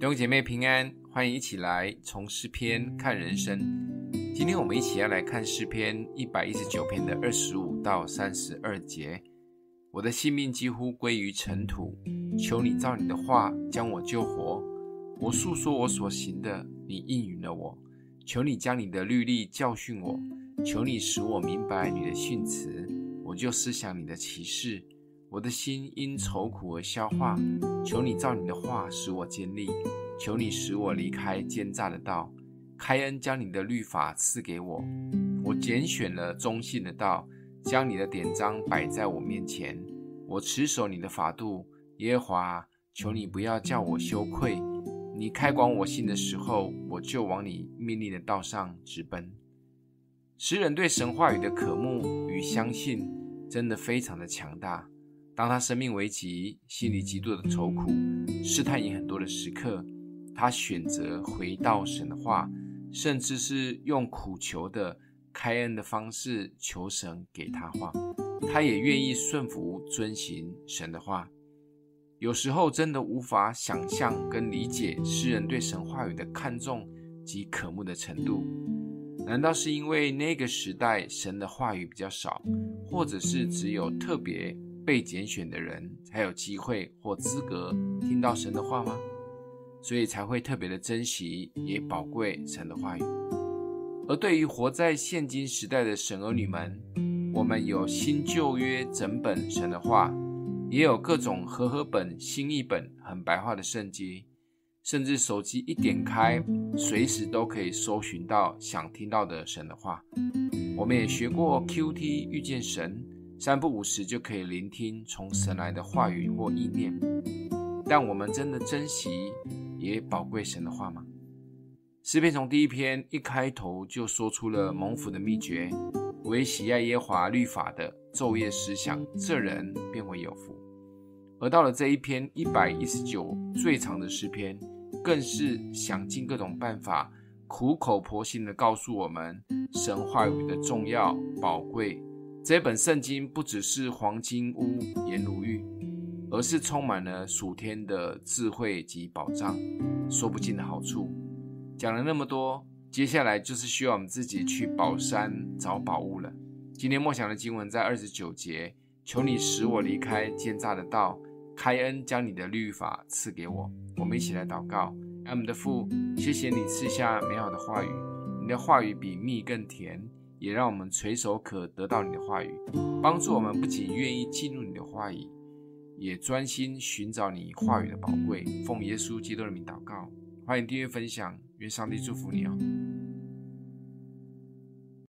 弟兄姐妹平安，欢迎一起来从诗篇看人生。今天我们一起要来看诗篇一百一十九篇的二十五到三十二节。我的性命几乎归于尘土，求你照你的话将我救活。我述说我所行的，你应允了我。求你将你的律例教训我，求你使我明白你的训词，我就思想你的启示。我的心因愁苦而消化，求你照你的话使我坚立，求你使我离开奸诈的道，开恩将你的律法赐给我。我拣选了忠信的道，将你的典章摆在我面前。我持守你的法度，耶和华，求你不要叫我羞愧。你开广我心的时候，我就往你命令的道上直奔。诗人对神话语的渴慕与相信，真的非常的强大。当他生命危急、心里极度的愁苦、试探也很多的时刻，他选择回到神的话，甚至是用苦求的开恩的方式求神给他话。他也愿意顺服遵行神的话。有时候真的无法想象跟理解诗人对神话语的看重及渴慕的程度。难道是因为那个时代神的话语比较少，或者是只有特别被拣选的人才有机会或资格听到神的话吗？所以才会特别的珍惜也宝贵神的话语。而对于活在现今时代的神儿女们，我们有新旧约整本神的话，也有各种和合本、新译本很白话的圣经，甚至手机一点开，随时都可以搜寻到想听到的神的话。我们也学过 QT 遇见神。三不五时就可以聆听从神来的话语或意念，但我们真的珍惜也宝贵神的话吗？诗篇从第一篇一开头就说出了蒙福的秘诀：唯喜爱耶华律法的，昼夜思想，这人便会有福。而到了这一篇一百一十九最长的诗篇，更是想尽各种办法，苦口婆心地告诉我们神话语的重要、宝贵。这本圣经不只是黄金屋、颜如玉，而是充满了属天的智慧及宝藏，说不尽的好处。讲了那么多，接下来就是需要我们自己去宝山找宝物了。今天默想的经文在二十九节，求你使我离开奸诈的道，开恩将你的律法赐给我。我们一起来祷告：爱我们的父，谢谢你赐下美好的话语，你的话语比蜜更甜。也让我们垂手可得到你的话语，帮助我们不仅愿意进入你的话语，也专心寻找你话语的宝贵。奉耶稣基督的名祷告，欢迎订阅分享，愿上帝祝福你哦。